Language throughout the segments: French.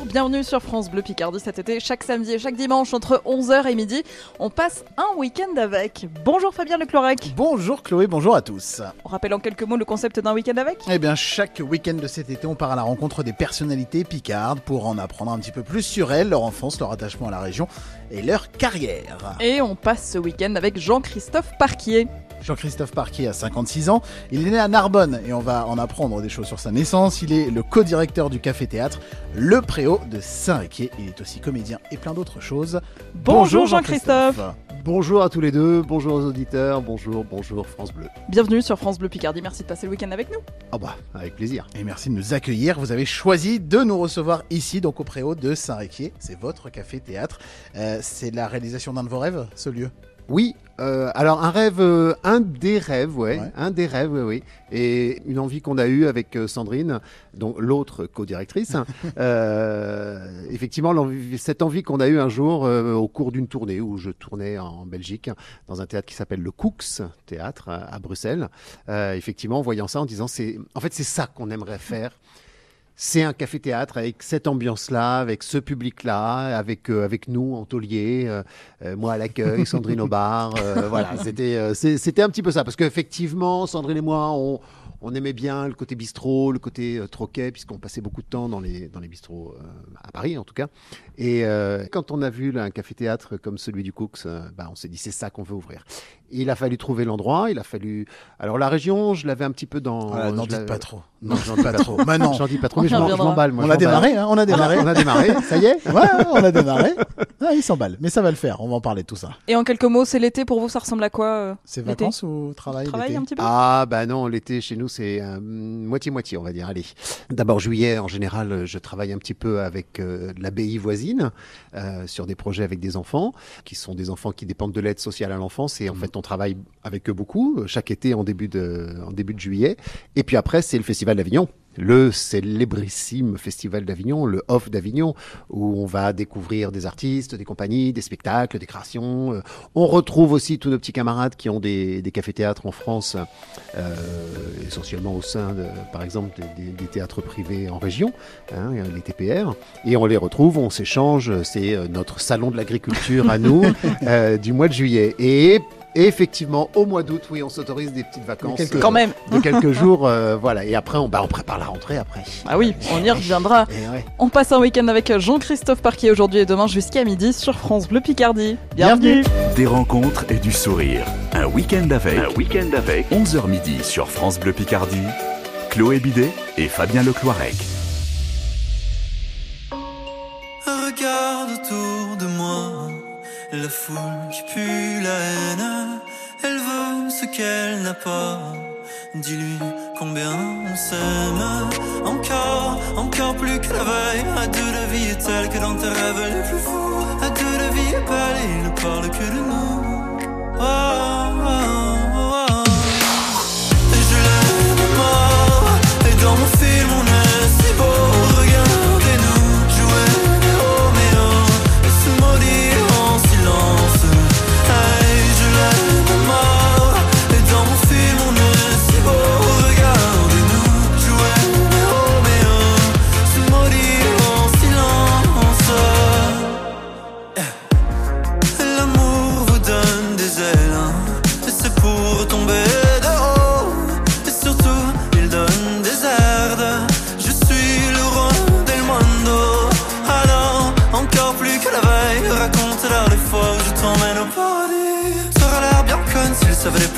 Bonjour, bienvenue sur France Bleu Picardie cet été, chaque samedi et chaque dimanche entre 11h et midi. On passe un week-end avec. Bonjour Fabien Leclorec. Bonjour Chloé, bonjour à tous. On rappelle en quelques mots le concept d'un week-end avec? Eh bien, chaque week-end de cet été, on part à la rencontre des personnalités picardes pour en apprendre un petit peu plus sur elles, leur enfance, leur attachement à la région et leur carrière. Et on passe ce week-end avec Jean-Christophe Parquier. Jean-Christophe Parquier a 56 ans, il est né à Narbonne et on va en apprendre des choses sur sa naissance. Il est le co-directeur du café-théâtre Le Préau de Saint-Réquier. Il est aussi comédien et plein d'autres choses. Bonjour, Jean-Christophe. Bonjour à tous les deux, bonjour aux auditeurs, bonjour, bonjour France Bleu. Bienvenue sur France Bleu Picardie, merci de passer le week-end avec nous. Ah bah, avec plaisir. Et merci de nous accueillir. Vous avez choisi de nous recevoir ici, donc au Préau de Saint-Réquier. C'est votre café-théâtre. Euh, c'est la réalisation d'un de vos rêves, ce lieu? Oui, euh, alors un rêve, euh, un des rêves, ouais, Ouais. un des rêves, oui, oui. Et une envie qu'on a eue avec euh, Sandrine, donc l'autre co-directrice. hein. Effectivement, cette envie qu'on a eue un jour au cours d'une tournée où je tournais en Belgique dans un théâtre qui s'appelle le Cooks Théâtre à Bruxelles. Effectivement, en voyant ça, en disant c'est, en fait, c'est ça qu'on aimerait faire. C'est un café-théâtre avec cette ambiance-là, avec ce public-là, avec, euh, avec nous en taulier, euh, euh, moi à l'accueil, Sandrine au bar. euh, voilà, c'était euh, c'était un petit peu ça. Parce qu'effectivement, Sandrine et moi, on, on aimait bien le côté bistrot, le côté euh, troquet, puisqu'on passait beaucoup de temps dans les, dans les bistrots euh, à Paris en tout cas. Et euh, quand on a vu là, un café-théâtre comme celui du Cooks, bah, on s'est dit c'est ça qu'on veut ouvrir. Il a fallu trouver l'endroit, il a fallu. Alors la région, je l'avais un petit peu dans. Voilà, N'en je dites pas trop. Non, j'en dis pas trop. Non. J'en dis pas trop, On mais je m'emballe. moi, On je a m'emballe. démarré, hein, on a démarré. On a démarré, ça y est Ouais, on a démarré. Ah, il s'emballe, mais ça va le faire. On va en parler de tout ça. Et en quelques mots, c'est l'été pour vous, ça ressemble à quoi euh, C'est l'été vacances ou travail Travail l'été un petit peu Ah bah non, l'été chez nous c'est euh, moitié-moitié on va dire. Allez, d'abord juillet en général je travaille un petit peu avec euh, l'abbaye voisine euh, sur des projets avec des enfants qui sont des enfants qui dépendent de l'aide sociale à l'enfance et en fait on travaille avec eux beaucoup euh, chaque été en début de en début de juillet. Et puis après c'est le festival d'Avignon. Le célébrissime festival d'Avignon, le Off d'Avignon, où on va découvrir des artistes, des compagnies, des spectacles, des créations. Euh, On retrouve aussi tous nos petits camarades qui ont des, des cafés-théâtres en France, euh, essentiellement au sein, de, par exemple, des, des- des théâtres privés en région, hein, les TPR. Et on les retrouve, on s'échange. C'est notre salon de l'agriculture à nous euh, du mois de juillet. Et effectivement, au mois d'août, oui, on s'autorise des petites vacances. quelques euh, Quand même. de quelques jours, euh, voilà. Et après, on, bah, on prépare la rentrée après. Ah oui, on y reviendra. Et ouais. On passe un week-end avec Jean-Christophe Parquier aujourd'hui et demain jusqu'à midi sur France Bleu Picardie. Bienvenue. Des rencontres et du sourire. Un week-end avec. Un week-end avec. 11h midi sur France Bleu Picardie. Chloé Bidet et Fabien Lecloirec. La foule qui pue la haine. Elle veut ce qu'elle n'a pas. Dis-lui combien on s'aime. Encore, encore plus que la veille. À deux, la vie est telle que dans tes rêves les plus fous. À deux, la vie est belle et ne parle que de nous. Oh,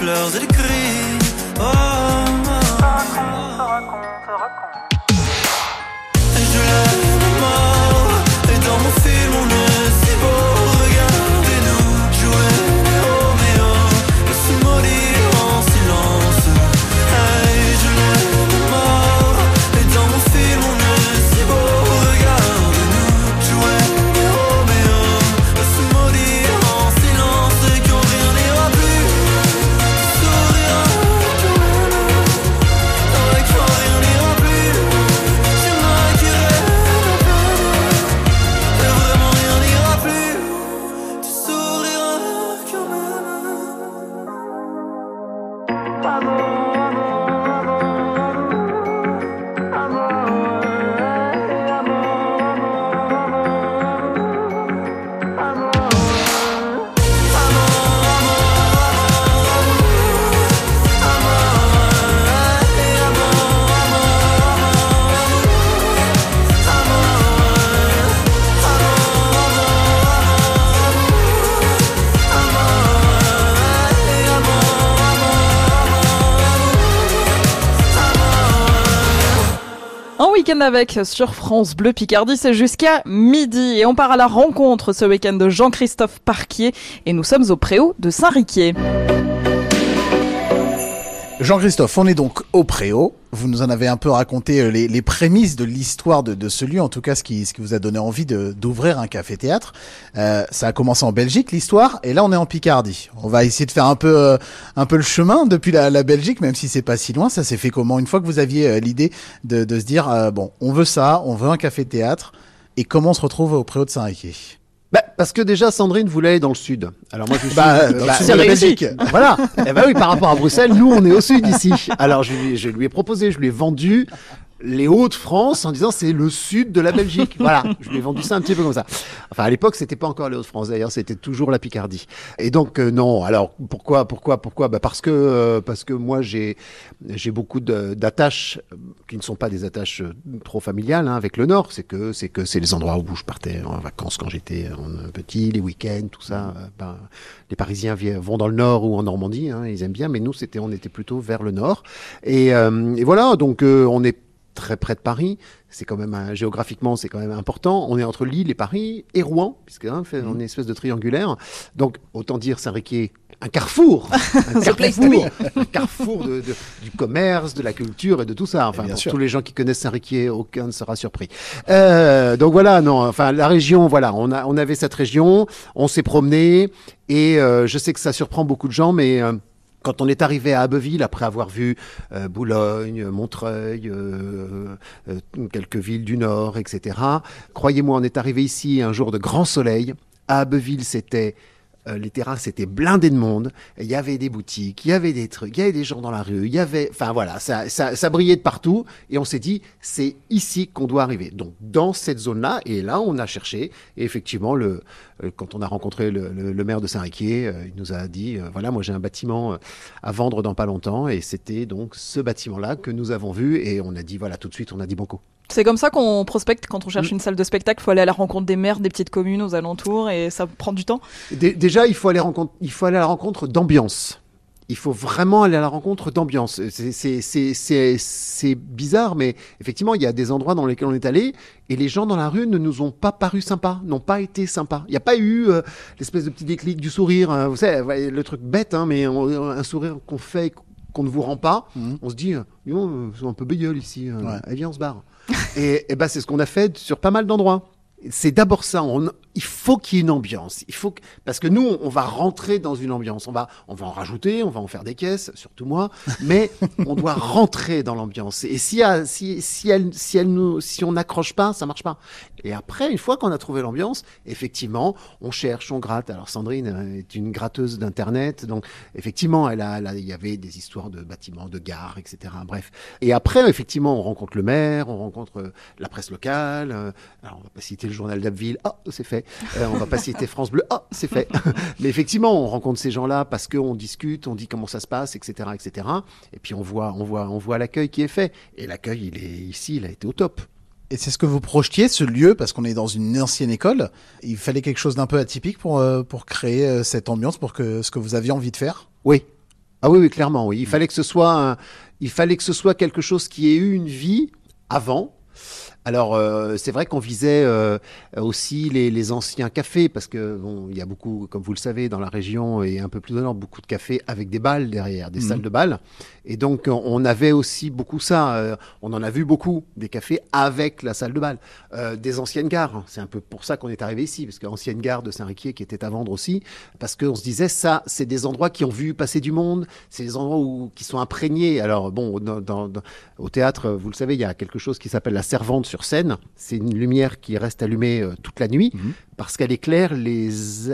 pleurs et les cris oh. Avec sur France Bleu Picardie, c'est jusqu'à midi et on part à la rencontre ce week-end de Jean-Christophe Parquier et nous sommes au Préau de Saint-Riquier. Jean-Christophe, on est donc au Préau. Vous nous en avez un peu raconté euh, les, prémices de l'histoire de, ce lieu, en tout cas ce qui, vous a donné envie d'ouvrir un café-théâtre. Euh, ça a commencé en Belgique l'histoire, et là on est en Picardie. On va essayer de faire un peu, euh, le chemin depuis la, Belgique, même si c'est pas si loin. Ça s'est fait comment Une fois que vous aviez l'idée de, de, se dire bon, on veut ça, on veut un café-théâtre, et comment on se retrouve au Préau de Saint-Riquier? bah, parce que déjà Sandrine voulait aller dans le sud. Alors moi je suis bah, dans bah, le sud de la Belgique. Voilà. Et eh bah oui, par rapport à Bruxelles, nous on est au sud ici. Alors je lui, je lui ai proposé, je lui ai vendu les Hauts-de-France en disant c'est le sud de la Belgique. voilà, je lui ai vendu ça un petit peu comme ça. Enfin, à l'époque, c'était pas encore les Hauts-de-France d'ailleurs, c'était toujours la Picardie. Et donc euh, non. Alors pourquoi, pourquoi, pourquoi? Bah parce que euh, parce que moi j'ai j'ai beaucoup d'attaches euh, qui ne sont pas des attaches euh, trop familiales hein, avec le Nord. C'est que c'est que c'est les endroits où je partais en vacances quand j'étais petit, les week-ends, tout ça. Ben, les Parisiens vont dans le Nord ou en Normandie, hein, ils aiment bien, mais nous c'était on était plutôt vers le Nord. Et, et voilà, donc on est très près de Paris. C'est quand même un, géographiquement, c'est quand même important. On est entre Lille et Paris et Rouen, puisque hein, fait, on est une espèce de triangulaire. Donc autant dire Saint-Riquier un carrefour, un carrefour, un carrefour de, de, du commerce, de la culture et de tout ça. Enfin, pour tous les gens qui connaissent Saint-Riquier, aucun ne sera surpris. Euh, donc voilà, non, enfin la région, voilà, on a, on avait cette région, on s'est promené et euh, je sais que ça surprend beaucoup de gens, mais euh, quand on est arrivé à Abbeville, après avoir vu euh, Boulogne, Montreuil, euh, euh, quelques villes du Nord, etc., croyez-moi, on est arrivé ici un jour de grand soleil. À Abbeville, c'était euh, les terrasses étaient blindées de monde. Il y avait des boutiques, il y avait des trucs, il y avait des gens dans la rue, il y avait, enfin voilà, ça, ça, ça brillait de partout. Et on s'est dit, c'est ici qu'on doit arriver. Donc dans cette zone-là, et là on a cherché. Et effectivement, le, euh, quand on a rencontré le, maire de Saint-Riquier, euh, il nous a dit, voilà, moi j'ai un bâtiment à vendre dans pas longtemps. Et c'était donc ce bâtiment-là que nous avons vu. Et on a dit, voilà, tout de suite, on a dit banco. C'est comme ça qu'on prospecte quand on cherche mmh. une salle de spectacle. Il faut aller à la rencontre des maires des petites communes aux alentours et ça prend du temps. déjà, il faut aller, rencontre, il faut aller à la rencontre d'ambiance. Il faut vraiment aller à la rencontre d'ambiance. C'est bizarre, mais effectivement, il y a des endroits dans lesquels on est allé et les gens dans la rue ne nous ont pas paru sympas, n'ont pas été sympas. Il n'y a pas eu euh, l'espèce de petit déclic du sourire. Hein. vous savez, le truc bête, hein, mais on, un sourire qu'on fait qu'on ne vous rend pas, mmh. on se dit, ils sont un peu bégueule ici, euh, ouais. allez, viens, on se barre et, et ben, c'est ce qu'on a fait sur pas mal d'endroits. C'est d'abord ça. Il faut qu'il y ait une ambiance. Il faut que, parce que nous, on va rentrer dans une ambiance. On va, on va en rajouter, on va en faire des caisses, surtout moi. Mais on doit rentrer dans l'ambiance. Et si, si, si elle, si elle nous, si on n'accroche pas, ça marche pas. Et après, une fois qu'on a trouvé l'ambiance, effectivement, on cherche, on gratte. Alors Sandrine est une gratteuse d'internet, donc effectivement, elle a, il y avait des histoires de bâtiments, de gares, etc. Bref. Et après, effectivement, on rencontre le maire, on rencontre la presse locale. Alors, on va pas citer le journal d'Abbeville. Ah, c'est fait. Euh, on va pas citer France Bleu. Ah, c'est fait. Mais effectivement, on rencontre ces gens-là parce qu'on discute, on dit comment ça se passe, etc., etc. Et puis on voit, on voit, on voit l'accueil qui est fait. Et l'accueil, il est ici, il a été au top. Et c'est ce que vous projetiez, ce lieu, parce qu'on est dans une ancienne école. Il fallait quelque chose d'un peu atypique pour, euh, pour créer euh, cette ambiance, pour que ce que vous aviez envie de faire? Oui. Ah oui, oui, clairement, oui. Il fallait que ce soit, un, il fallait que ce soit quelque chose qui ait eu une vie avant, alors euh, c'est vrai qu'on visait euh, aussi les, les, anciens cafés parce que bon, il y a beaucoup, comme vous le savez, dans la région et un peu plus au nord, beaucoup de cafés avec des balles derrière, des mmh. salles de balles. Et donc on avait aussi beaucoup ça. Euh, on en a vu beaucoup des cafés avec la salle de bal, euh, des anciennes gares. C'est un peu pour ça qu'on est arrivé ici, parce qu'ancienne gare de Saint-Riquier qui était à vendre aussi, parce qu'on se disait ça, c'est des endroits qui ont vu passer du monde, c'est des endroits où qui sont imprégnés. Alors bon, dans, au théâtre, vous le savez, il y a quelque chose qui s'appelle la servante sur scène. C'est une lumière qui reste allumée euh, toute la nuit mmh. parce qu'elle éclaire les,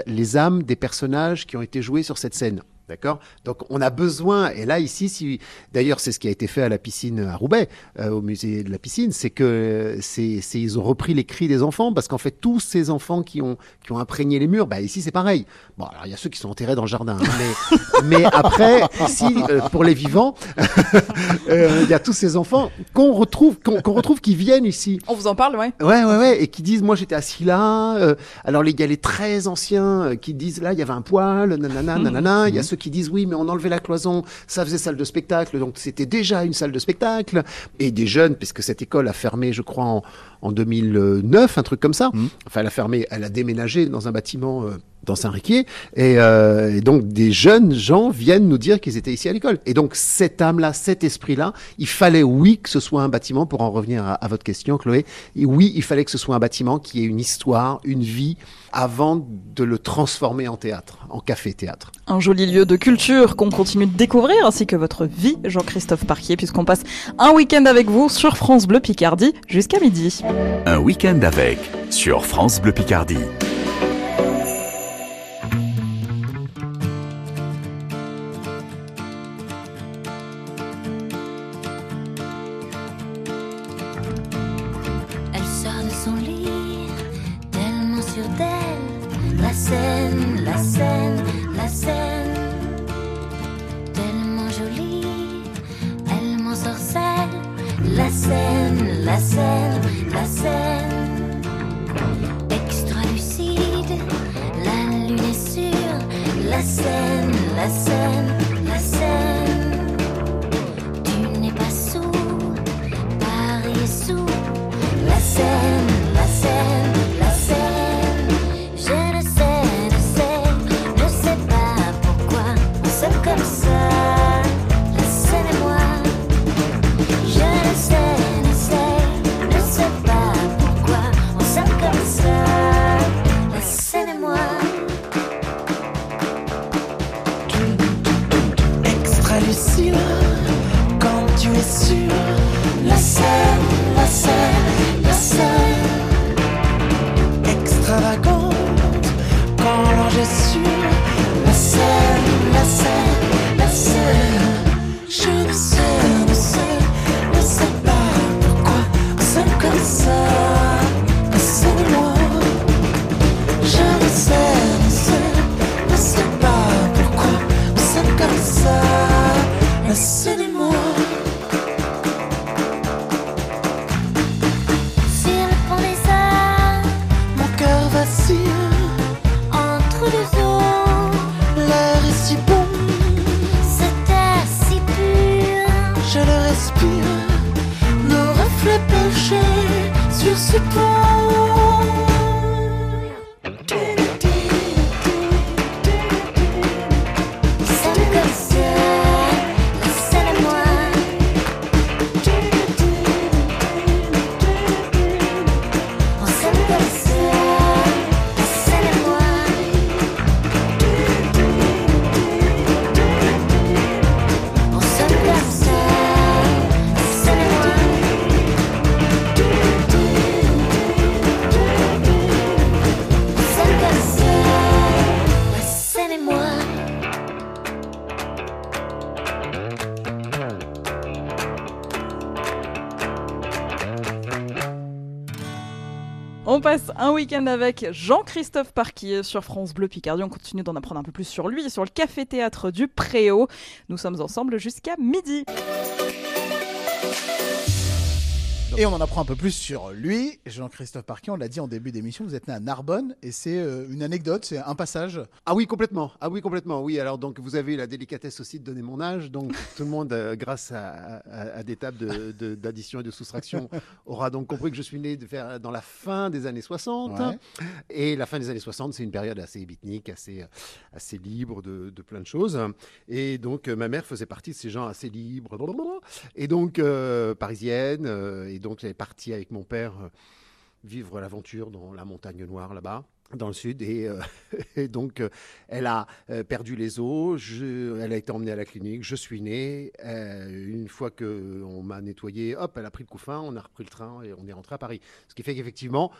les âmes des personnages qui ont été joués sur cette scène. D'accord? Donc on a besoin, et là ici, si, d'ailleurs c'est ce qui a été fait à la piscine à Roubaix, euh, au musée de la piscine, c'est que c'est, c'est, ils ont repris les cris des enfants, parce qu'en fait tous ces enfants qui ont, qui ont imprégné les murs, bah ici c'est pareil. Bon alors il y a ceux qui sont enterrés dans le jardin, hein, mais, mais après, ici, euh, pour les vivants, euh, il y a tous ces enfants qu'on retrouve, qu'on, qu'on retrouve qui viennent ici. On vous en parle, ouais Ouais, ouais, ouais, et qui disent, moi j'étais assis là, euh, alors il y a les très anciens qui disent, là il y avait un poil, nanana, nanana, il y a ceux qui disent oui, mais on enlevait la cloison, ça faisait salle de spectacle, donc c'était déjà une salle de spectacle. Et des jeunes, puisque cette école a fermé, je crois, en, en 2009, un truc comme ça. Enfin, elle a fermé, elle a déménagé dans un bâtiment euh, dans Saint-Riquier. Et, euh, et donc, des jeunes gens viennent nous dire qu'ils étaient ici à l'école. Et donc, cette âme-là, cet esprit-là, il fallait, oui, que ce soit un bâtiment, pour en revenir à, à votre question, Chloé, et oui, il fallait que ce soit un bâtiment qui ait une histoire, une vie, avant de le transformer en théâtre, en café-théâtre. Un joli lieu de culture qu'on continue de découvrir, ainsi que votre vie, Jean-Christophe Parquier, puisqu'on passe un week-end avec vous sur France Bleu Picardie jusqu'à midi. Un week-end avec sur France Bleu Picardie. Elle sort de son lit, tellement sûre d'elle. Scène, la scène, week-end avec Jean-Christophe Parquier sur France Bleu Picardie. On continue d'en apprendre un peu plus sur lui et sur le café-théâtre du Préau. Nous sommes ensemble jusqu'à midi. Et on en apprend un peu plus sur lui. Jean-Christophe Parquet, on l'a dit en début d'émission, vous êtes né à Narbonne et c'est euh, une anecdote, c'est un passage. Ah oui, complètement. Ah oui, complètement. Oui, alors donc vous avez eu la délicatesse aussi de donner mon âge. Donc tout le monde, euh, grâce à, à- à des tables de- de- d'addition et de soustraction, aura donc compris que je suis né de faire, dans la fin des années 60. Ouais. Et la fin des années 60, c'est une période assez beatnik, assez, assez libre de, de plein de choses. Et donc euh, ma mère faisait partie de ces gens assez libres. Et donc euh, parisienne. euh, et donc elle est partie avec mon père euh, vivre l'aventure dans la montagne noire là-bas dans le sud. Et, euh, et donc euh, elle a perdu les os, elle a été emmenée à la clinique, je suis né, une fois que on m'a nettoyé, hop, elle a pris le couffin, on a repris le train et on est rentré à Paris. Ce qui fait qu'effectivement,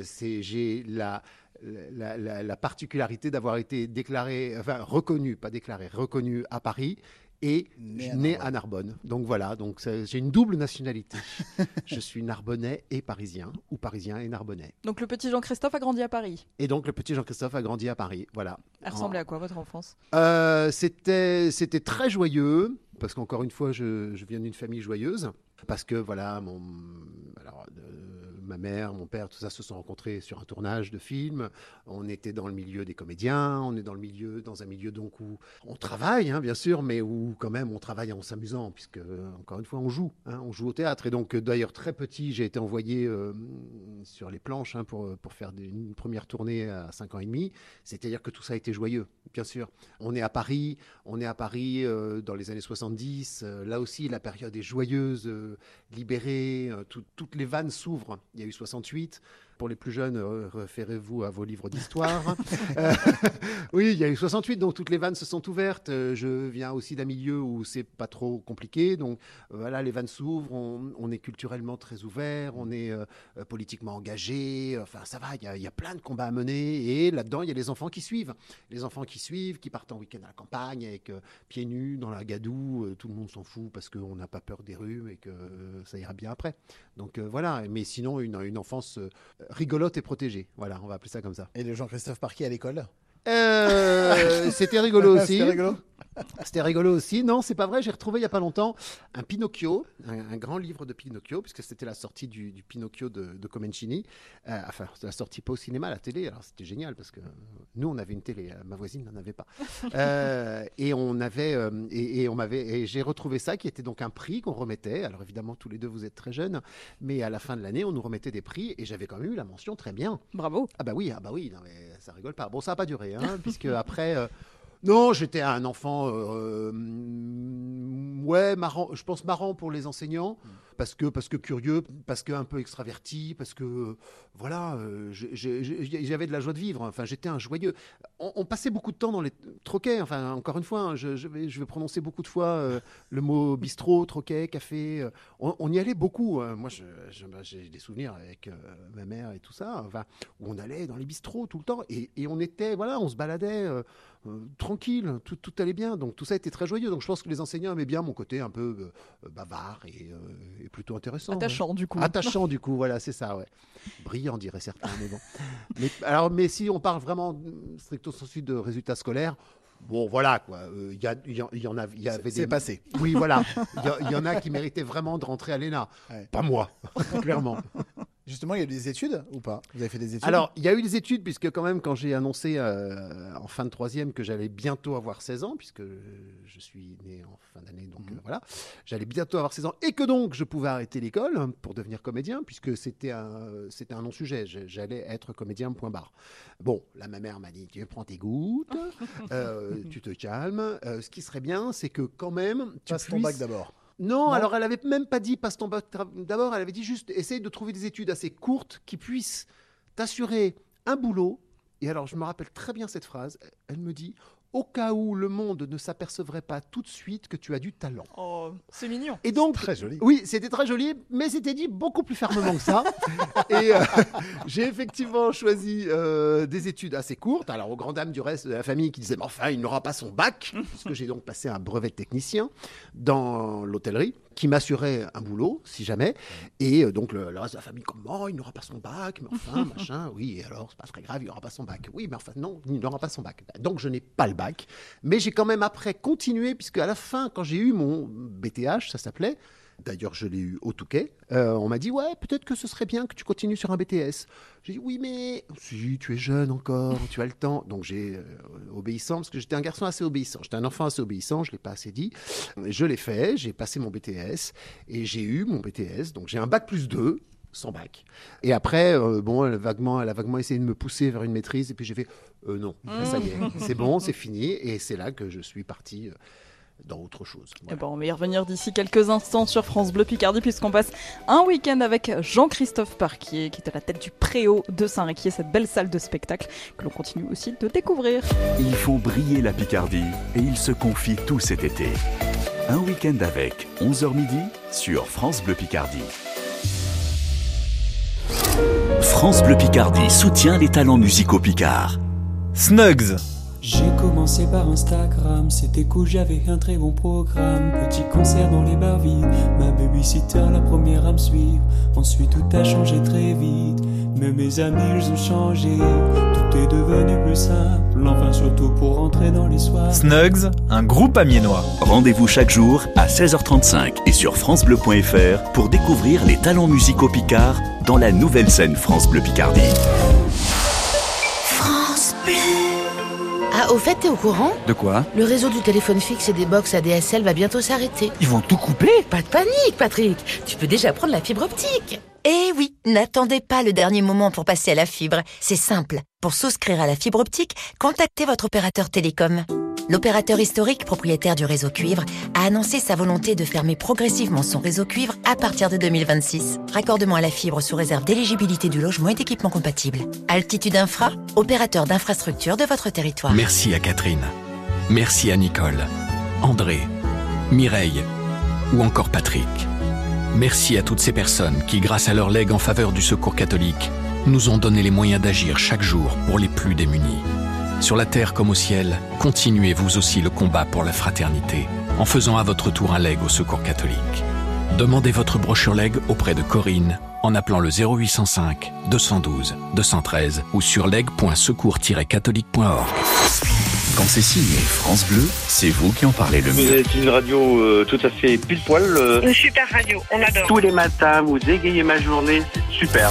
j'ai la- la particularité d'avoir été déclaré, enfin reconnu, pas déclaré, reconnu à Paris et Né à né à Narbonne. Donc voilà, donc j'ai une double nationalité. je suis narbonnais et parisien, ou parisien et narbonnais. Donc le petit Jean-Christophe a grandi à Paris. Et donc le petit Jean-Christophe a grandi à Paris. Voilà. Elle ressemblait à quoi votre enfance? Euh, c'était c'était très joyeux parce qu'encore une fois je, je viens d'une famille joyeuse parce que voilà mon alors euh, ma mère, mon père, tout ça se sont rencontrés sur un tournage de film. On était dans le milieu des comédiens, on est dans le milieu, dans un milieu donc où on travaille, hein, bien sûr, mais où quand même on travaille en s'amusant, puisque encore une fois on joue, hein, on joue au théâtre. Et donc euh, d'ailleurs très petit, j'ai été envoyé euh, sur les planches hein, pour, pour faire une première tournée à 5 ans et demi. C'est-à-dire que tout ça a été joyeux, bien sûr. On est à Paris, on est à Paris euh, dans les années 70. euh, là aussi, la période est joyeuse, euh, libérée. euh, tout- toutes les vannes s'ouvrent. Il y a eu 68. Pour les plus jeunes, euh, référez-vous à vos livres d'histoire. Euh, oui, il y a eu 68, donc toutes les vannes se sont ouvertes. Euh, je viens aussi d'un milieu où c'est pas trop compliqué. Donc voilà, les vannes s'ouvrent. On, est culturellement très ouvert. On est politiquement engagé. Enfin, ça va. Il y, a- plein de combats à mener. Et là-dedans, il y a les enfants qui suivent. Les enfants qui suivent, qui partent en week-end à la campagne avec pieds nus dans la gadoue. tout le monde s'en fout parce qu'on n'a pas peur des rues et que ça ira bien après. Donc voilà. Mais sinon, une, enfance rigolote et protégée. Voilà, on va appeler ça comme ça. Et le Jean-Christophe Parquier à l'école? Euh, c'était rigolo aussi. C'était rigolo C'était rigolo aussi. Non, c'est pas vrai. J'ai retrouvé il y a pas longtemps un Pinocchio, un, un grand livre de Pinocchio, puisque c'était la sortie du, du Pinocchio de, de Comencini. Euh, enfin, c'était la sortie pas au cinéma, à la télé. Alors c'était génial parce que nous, on avait une télé. euh, Ma voisine n'en avait pas. Euh, et on avait, euh, et, et on m'avait, et j'ai retrouvé ça qui était donc un prix qu'on remettait. Alors évidemment, tous les deux, vous êtes très jeunes, mais à la fin de l'année, on nous remettait des prix et j'avais quand même eu la mention très bien. Bravo. Ah bah oui, ah bah oui, non mais ça rigole pas. Bon, ça n'a pas duré, hein, puisque après, non, j'étais un enfant, euh, mm, ouais, marrant. Je pense marrant pour les enseignants, parce que parce que curieux, parce que un peu extraverti, parce que voilà, euh, j'avais de la joie de vivre. Enfin, j'étais un joyeux. On, on passait beaucoup de temps dans les troquets. Enfin, encore une fois, hein, je, je vais je vais prononcer beaucoup de fois euh, le mot bistrot, troquet, café. on, on y allait beaucoup. hein. Moi, bah, j'ai des souvenirs avec euh, ma mère et tout ça. Enfin, où on allait dans les bistrots tout le temps et, et on était voilà on se baladait euh, euh, tranquille tout, tout allait bien donc tout ça était très joyeux donc je pense que les enseignants aimaient bien mon côté un peu euh, bavard et, euh, et plutôt intéressant ouais. Attachant, du coup. attachant du coup voilà c'est ça ouais brillant dirait certains mais bon mais, alors mais si on parle vraiment stricto sensu de résultats scolaires Bon, voilà, quoi. Euh, Il y, a- il y en- il y en a, il y avait C'est des. passé. Oui, voilà. Il y il y, en a qui méritaient vraiment de rentrer à l'ENA. Ouais. Pas moi, clairement. Justement, il y a eu des études ou pas? Vous avez fait des études? Alors, il y a eu des études, puisque quand même, quand j'ai annoncé euh, en fin de troisième que j'allais bientôt avoir 16 ans, puisque je suis né en fin d'année, donc Mhm. euh, voilà, j'allais bientôt avoir 16 ans, et que donc je pouvais arrêter l'école pour devenir comédien, puisque c'était un, c'était un non-sujet, j'allais être comédien, point barre. Bon, là, ma mère m'a dit, tu prends tes gouttes, euh, tu te calmes, ce qui serait bien, c'est que quand même, tu Passe ton puisses... bac d'abord. Non, Non alors elle avait même pas dit passe ton bac d'abord, elle avait dit juste essaye de trouver des études assez courtes qui puissent t'assurer un boulot. Et alors je me rappelle très bien cette phrase, elle me dit au cas où le monde ne s'apercevrait pas tout de suite que tu as du talent. Oh, c'est mignon. Et donc Très joli. oui, c'était très joli, mais c'était dit beaucoup plus fermement que ça. et euh, j'ai effectivement choisi euh, des études assez courtes. Alors, aux grandes dames du reste de la famille qui disaient, mais enfin, il n'aura pas son bac, puisque j'ai donc passé un brevet de technicien dans l'hôtellerie qui m'assurait un boulot, si jamais. Et euh, donc, le, le reste de la famille, comment il n'aura pas son bac, mais enfin, machin, oui, et alors, c'est pas très grave, il n'aura pas son bac. Oui, mais enfin, non, il n'aura pas son bac. Donc, je n'ai pas le bac. Mais j'ai quand même après continué, puisque à la fin, quand j'ai eu mon BTH, ça s'appelait, D'ailleurs, je l'ai eu au Touquet. Euh, on m'a dit, ouais, peut-être que ce serait bien que tu continues sur un BTS. J'ai dit, oui, mais si, tu es jeune encore, tu as le temps. Donc, j'ai euh, obéissant, parce que j'étais un garçon assez obéissant. J'étais un enfant assez obéissant, je ne l'ai pas assez dit. Je l'ai fait, j'ai passé mon BTS et j'ai eu mon BTS. Donc, j'ai un bac plus 2 sans bac. Et après, euh, bon, elle a, vaguement, elle a vaguement essayé de me pousser vers une maîtrise. Et puis j'ai fait, euh, non, ça y est, c'est bon, c'est fini. Et c'est là que je suis parti euh, dans autre chose. Eh Voilà. ben, on va y revenir d'ici quelques instants sur France Bleu Picardie puisqu'on passe un week-end avec Jean-Christophe Parquier qui est à la tête du Préau de Saint-Réquier, cette belle salle de spectacle que l'on continue aussi de découvrir. Ils font briller la Picardie et ils se confient tout cet été. Un week-end avec 11h midi sur France Bleu Picardie. France Bleu Picardie soutient les talents musicaux picards. Snugs J'ai commencé par Instagram, c'était cool, j'avais un très bon programme. Petit concert dans les bars vides, ma babysitter la première à me suivre. Ensuite tout a changé très vite. Mais mes amis, ils ont changé. Tout est devenu plus simple. Enfin, surtout pour rentrer dans les soirs. Snugs, un groupe amiénois. Rendez-vous chaque jour à 16h35 et sur FranceBleu.fr pour découvrir les talents musicaux Picard dans la nouvelle scène France Bleu Picardie. France Bleu. Ah, au fait, t'es au courant De quoi Le réseau du téléphone fixe et des box ADSL va bientôt s'arrêter. Ils vont tout couper Pas de panique, Patrick. Tu peux déjà prendre la fibre optique. Eh oui, n'attendez pas le dernier moment pour passer à la fibre. C'est simple. Pour souscrire à la fibre optique, contactez votre opérateur télécom. L'opérateur historique, propriétaire du réseau cuivre, a annoncé sa volonté de fermer progressivement son réseau cuivre à partir de 2026. Raccordement à la fibre sous réserve d'éligibilité du logement et d'équipements compatibles. Altitude Infra, opérateur d'infrastructure de votre territoire. Merci à Catherine. Merci à Nicole, André, Mireille ou encore Patrick. Merci à toutes ces personnes qui, grâce à leur legs en faveur du secours catholique, nous ont donné les moyens d'agir chaque jour pour les plus démunis. Sur la terre comme au ciel, continuez vous aussi le combat pour la fraternité en faisant à votre tour un leg au secours catholique. Demandez votre brochure leg auprès de Corinne en appelant le 0805 212 213 ou sur leg.secours-catholique.org. Quand c'est signé France Bleu, c'est vous qui en parlez le Vous mieux. êtes une radio euh, tout à fait pile poil. euh, Une super radio, on adore. tous les matins, vous égayez ma journée, c'est super.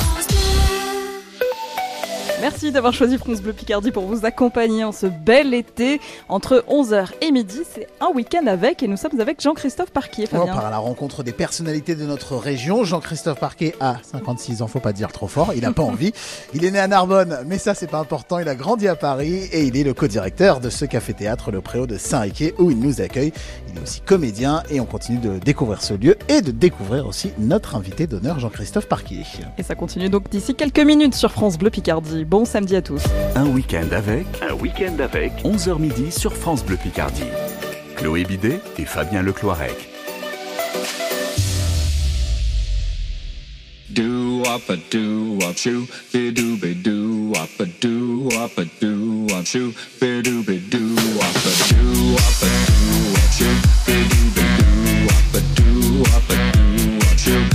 Merci d'avoir choisi France Bleu Picardie pour vous accompagner en ce bel été. Entre 11h et midi, c'est un week-end avec et nous sommes avec Jean-Christophe Parquier. On part à la rencontre des personnalités de notre région. Jean-Christophe Parquet a 56 ans, faut pas dire trop fort, il n'a pas envie. Il est né à Narbonne, mais ça c'est pas important, il a grandi à Paris et il est le co-directeur de ce café-théâtre, le Préau de Saint-Riquier, où il nous accueille. Il est aussi comédien et on continue de découvrir ce lieu et de découvrir aussi notre invité d'honneur, Jean-Christophe Parquier. Et ça continue donc d'ici quelques minutes sur France Bleu Picardie. Bon samedi à tous. Un week-end avec, un week-end avec, 11h midi sur France Bleu Picardie. Chloé Bidet et Fabien Lecloirec. Do up a do up shoe, be do be do up a do up a do up shoe, be do be do up a do up a do up shoe, be do be do up a do up a do up shoe,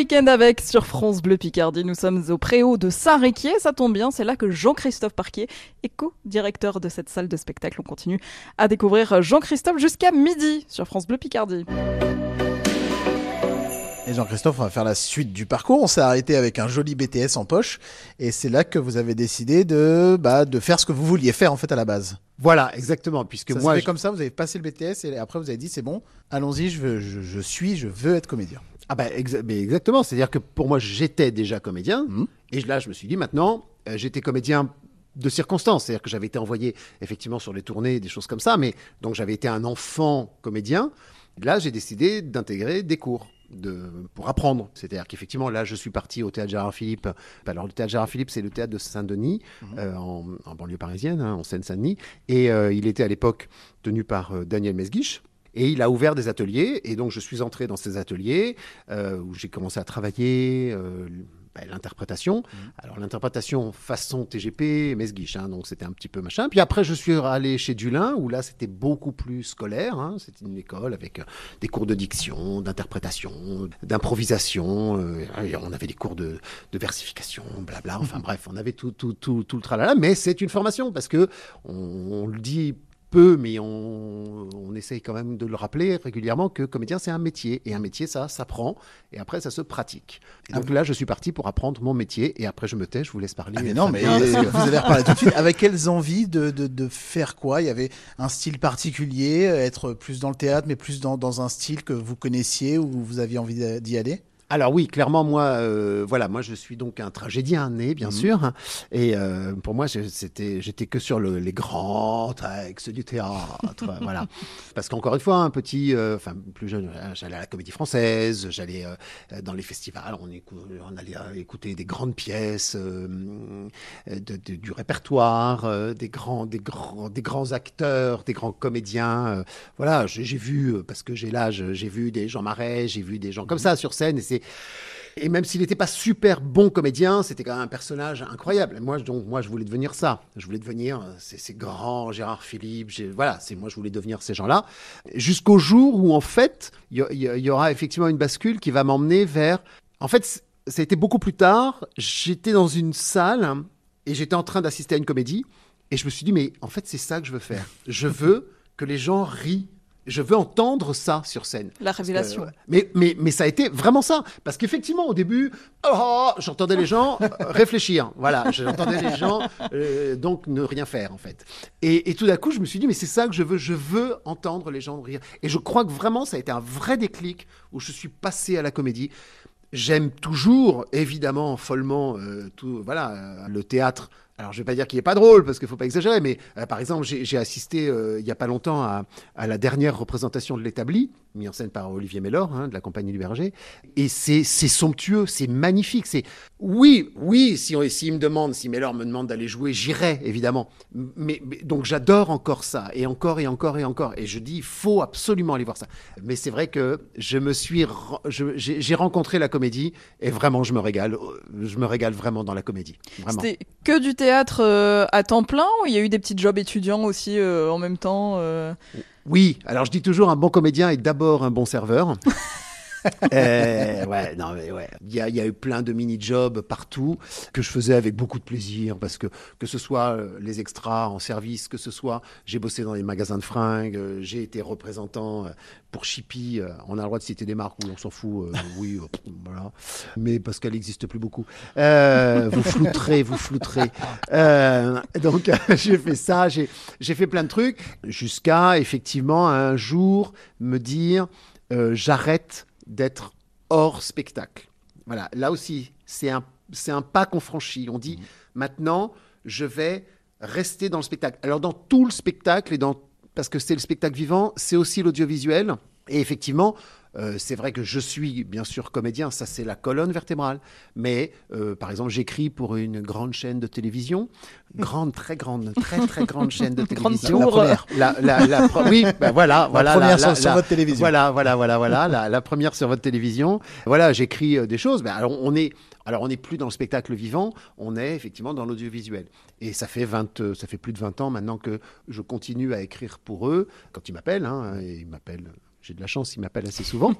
week-end avec sur France Bleu Picardie. Nous sommes au Préau de Saint-Réquier. Ça tombe bien, c'est là que Jean-Christophe Parquier est co-directeur de cette salle de spectacle. On continue à découvrir Jean-Christophe jusqu'à midi sur France Bleu Picardie. Et Jean-Christophe, on va faire la suite du parcours. On s'est arrêté avec un joli BTS en poche, et c'est là que vous avez décidé de, bah, de faire ce que vous vouliez faire en fait à la base. Voilà, exactement. Puisque ça moi, s'est fait je- comme ça, vous avez passé le BTS et après vous avez dit c'est bon, allons-y, je, veux, je, je suis, je veux être comédien. Ah bah exa- mais exactement, c'est-à-dire que pour moi j'étais déjà comédien Mhm. et là je me suis dit maintenant euh, j'étais comédien de circonstance, c'est-à-dire que j'avais été envoyé effectivement sur les tournées, des choses comme ça, mais donc j'avais été un enfant comédien. Là j'ai décidé d'intégrer des cours. De, pour apprendre. C'est-à-dire qu'effectivement, là, je suis parti au théâtre Gérard Philippe. Alors, le théâtre Gérard Philippe, c'est le théâtre de Saint-Denis, euh, en, en banlieue parisienne, hein, en Seine-Saint-Denis. Et euh, il était à l'époque tenu par euh, Daniel Mesguich. Et il a ouvert des ateliers, et donc je suis entré dans ces ateliers euh, où j'ai commencé à travailler euh, bah, l'interprétation. Alors l'interprétation façon TGP, Mesguich, hein, donc c'était un petit peu machin. Puis après je suis allé chez Dulin où là c'était beaucoup plus scolaire. hein. C'était une école avec euh, des cours de diction, d'interprétation, d'improvisation. euh, on avait des cours de, de versification, blabla. Enfin bref, on avait tout, tout, tout, tout le tralala. Mais c'est une formation parce que on, on le dit peu, mais on, on essaye quand même de le rappeler régulièrement que comédien, c'est un métier. Et un métier, ça s'apprend. Et après, ça se pratique. Et donc là, je suis parti pour apprendre mon métier. Et après, je me tais, je vous laisse parler. Ah mais non, mais Fabien. vous allez reparler tout de suite. Avec quelles envies de, de, de faire quoi? Il y avait un style particulier, euh, être plus dans le théâtre, mais plus dans, dans un style que vous connaissiez ou vous aviez envie d'y aller? Alors oui, clairement, moi, euh, voilà, moi, je suis donc un tragédien né, bien Mhm. sûr. hein. Et euh, pour moi, c'était, j'étais que sur le- les grands textes du théâtre, voilà. Parce qu'encore une fois, un petit, euh, enfin plus jeune, euh, j'allais à la Comédie Française, j'allais euh, dans les festivals, on, écou- on allait écouter des grandes pièces euh, de- de- du répertoire, euh, des grands, des grands, des grands acteurs, des grands comédiens. voilà, j'ai vu parce que j'ai l'âge, j'ai vu des Jean Marais, j'ai vu des gens comme ça sur scène, et c'est et même s'il n'était pas super bon comédien, c'était quand même un personnage incroyable. Moi, donc, moi, je voulais devenir ça. Je voulais devenir euh, ces, ces grands Gérard Philippe. Voilà, c'est moi, je voulais devenir ces gens-là. Jusqu'au jour où, en fait, il y, y aura effectivement une bascule qui va m'emmener vers. En fait, ça a été beaucoup plus tard. J'étais dans une salle et j'étais en train d'assister à une comédie. Et je me suis dit, mais en fait, c'est ça que je veux faire. Je veux que les gens rient. Je veux entendre ça sur scène. La que, révélation. mais, mais, mais ça a été vraiment ça. Parce qu'effectivement, au début, oh, j'entendais les gens euh, réfléchir. Voilà, j'entendais les gens euh, donc ne rien faire, en fait. Et, et tout d'un coup, je me suis dit, mais c'est ça que je veux. Je veux entendre les gens rire. Et je crois que vraiment, ça a été un vrai déclic où je suis passé à la comédie. J'aime toujours, évidemment, follement, euh, tout, voilà, euh, le théâtre. Alors, je vais pas dire qu'il est pas drôle, parce qu'il faut pas exagérer, mais euh, par exemple, j'ai assisté euh, il y a pas longtemps à, la dernière représentation de l'établi, mis en scène par Olivier Mellor, hein, de la compagnie du Berger, et c'est somptueux, c'est magnifique. C'est oui, oui, si on- s'il me demande, si Mellor me demande d'aller jouer, j'irai évidemment. Mais, donc j'adore encore ça, et encore et encore et encore. Et je dis, il faut absolument aller voir ça. Mais c'est vrai que je me suis, j'ai rencontré la comédie, et vraiment, je me régale. Je me régale vraiment dans la comédie. C'était que du théâtre euh, à temps plein ou il y a eu des petits jobs étudiants aussi euh, en même temps euh? Oui, alors je dis toujours un bon comédien est d'abord un bon serveur. Euh, ouais, non, mais ouais. Il y a, y a eu plein de mini-jobs partout que je faisais avec beaucoup de plaisir parce que que ce soit euh, les extras en service, que ce soit j'ai bossé dans les magasins de fringues, euh, j'ai été représentant pour Chippy. on a le droit de citer des marques où on s'en fout. euh, oui, voilà. Mais parce qu'elle n'existe plus beaucoup. Euh, vous flouterez, vous flouterez. Donc j'ai fait ça, j'ai j'ai fait plein de trucs jusqu'à effectivement un jour me dire euh, j'arrête d'être hors spectacle. Voilà, là aussi, c'est un, c'est un pas qu'on franchit. On dit maintenant, je vais rester dans le spectacle. Alors, dans tout le spectacle, et dans, parce que c'est le spectacle vivant, c'est aussi l'audiovisuel. Et effectivement, euh, c'est vrai que je suis bien sûr comédien, ça c'est la colonne vertébrale. Mais euh, par exemple, j'écris pour une grande chaîne de télévision, grande, très grande, très très grande chaîne de Grande télévision. tour. La première. La, la- la pre- oui, ben voilà, voilà. première la- sur- la- sur la- votre télévision. Voilà, voilà, voilà, voilà, la, la première sur votre télévision. Voilà, j'écris euh, des choses. Ben, alors on est, alors on n'est plus dans le spectacle vivant, on est effectivement dans l'audiovisuel. Et ça fait 20, euh, ça fait plus de 20 ans maintenant que je continue à écrire pour eux. Quand ils m'appellent, hein, ils m'appellent. J'ai de la chance, ils m'appellent assez souvent.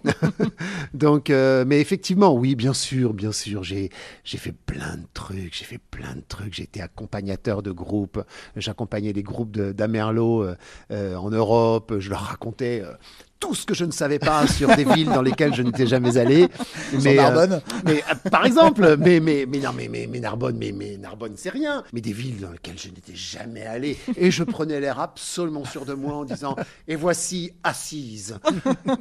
Donc, euh, mais effectivement, oui, bien sûr, bien sûr, j'ai fait plein de trucs, j'ai fait plein de trucs. Été accompagnateur de groupes, j'accompagnais les groupes d'Amerlo euh, euh, en Europe, je leur racontais tout ce que je ne savais pas sur des villes dans lesquelles je n'étais jamais allé. Sur Narbonne mais euh, par exemple, mais mais mais non, mais mais, mais Narbonne, mais mais Narbonne, c'est rien. Mais des villes dans lesquelles je n'étais jamais allé. Et je prenais l'air absolument sûr de moi en disant et voici Assise,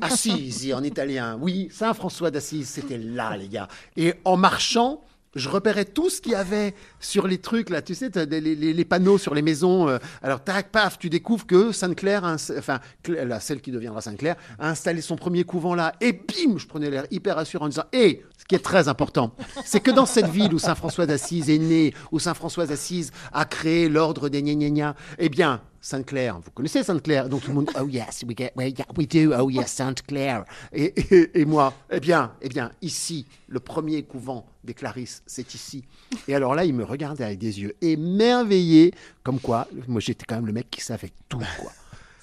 Assisi en italien. Oui, Saint François d'Assise, c'était là, les gars. Et en marchant je repérais tout ce qu'il y avait sur les trucs là, tu sais, les, panneaux sur les maisons. euh, alors tac, paf, tu découvres que Sainte-Claire, enfin la, celle qui deviendra Sainte-Claire, a installé son premier couvent là. Et bim, je prenais l'air hyper assurant en disant, et ce qui est très important, c'est que dans cette ville où Saint François d'Assise est né, où Saint François d'Assise a créé l'ordre des gna eh bien Sainte-Claire, vous connaissez Sainte-Claire, donc tout le monde, oh yes, we, get, we, do, oh yes, Sainte-Claire. Et, et moi, eh bien, eh bien, ici, le premier couvent des Clarisses, c'est ici. Et alors là, il me regardait avec des yeux émerveillés, comme quoi, moi j'étais quand même le mec qui savait tout, quoi.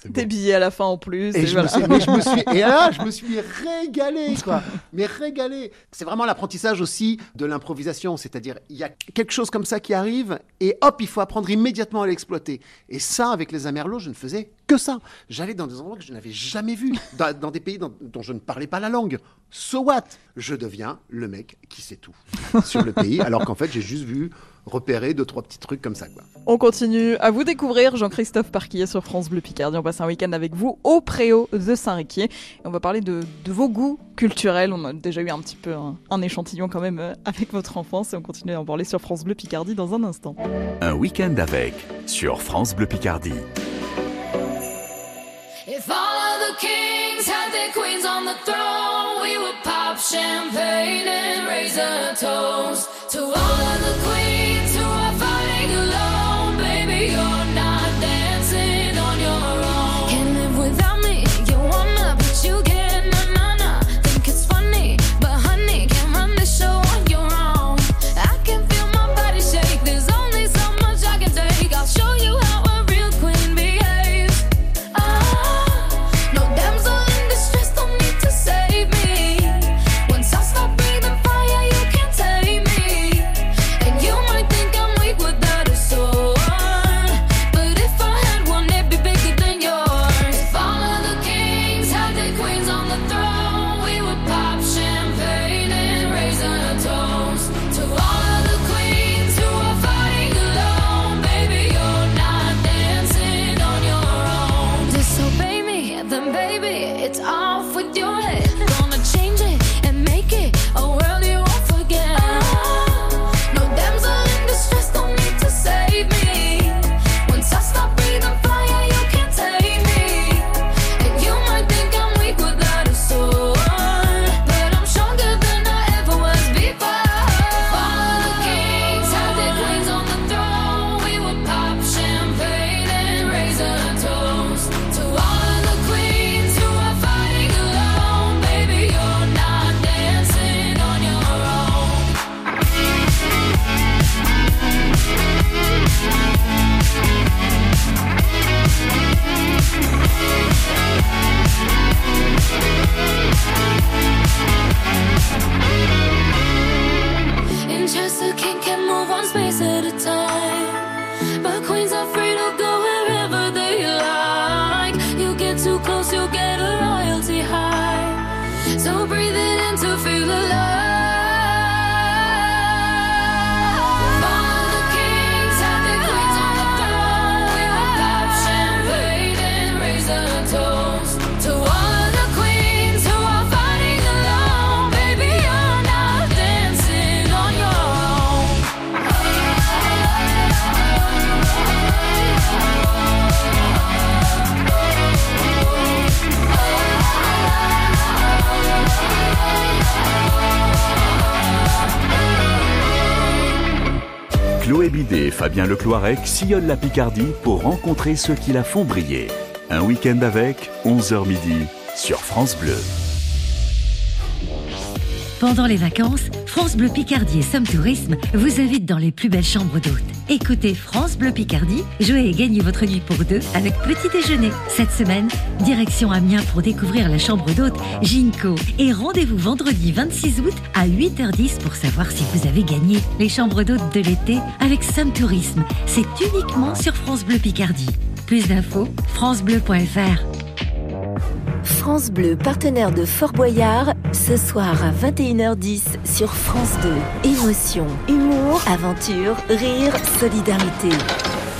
Des billets à la fin en plus. Et, et je voilà. me suis, mais je me suis, et là, je me suis régalé, quoi. Mais régalé. C'est vraiment l'apprentissage aussi de l'improvisation. C'est-à-dire, il y a quelque chose comme ça qui arrive, et hop, il faut apprendre immédiatement à l'exploiter. Et ça, avec les Amerlots, je ne faisais que ça. J'allais dans des endroits que je n'avais jamais vus, dans, dans des pays dont, dont je ne parlais pas la langue. So what? Je deviens le mec qui sait tout sur le pays, alors qu'en fait, j'ai juste vu repérer deux, trois petits trucs comme ça, quoi. On continue à vous découvrir Jean-Christophe Parquillet sur France Bleu Picardie. On passe un week-end avec vous au Préau de Saint-Riquier. Et on va parler de, de vos goûts culturels. On a déjà eu un petit peu un, un échantillon quand même euh, avec votre enfance. Et on continue à en parler sur France Bleu Picardie dans un instant. Un week-end avec sur France Bleu Picardie. If all of the kings had their queens on the throne, we would pop champagne and raise a toast to all of the queens Fabien Lecloirec sillonnent la Picardie pour rencontrer ceux qui la font briller. Un week-end avec 11h midi sur France Bleu. Pendant les vacances, France Bleu Picardie et Somme Tourisme vous invitent dans les plus belles chambres d'hôtes. Écoutez France Bleu Picardie, jouez et gagnez votre nuit pour deux avec petit déjeuner. Cette semaine, direction Amiens pour découvrir la chambre d'hôte Ginko. Et rendez-vous vendredi 26 août à 8h10 pour savoir si vous avez gagné les chambres d'hôtes de l'été avec Somme Tourisme. C'est uniquement sur France Bleu Picardie. Plus d'infos, francebleu.fr. France Bleu, partenaire de Fort Boyard, ce soir à 21h10 sur France 2. Émotion, humour, aventure, rire, solidarité.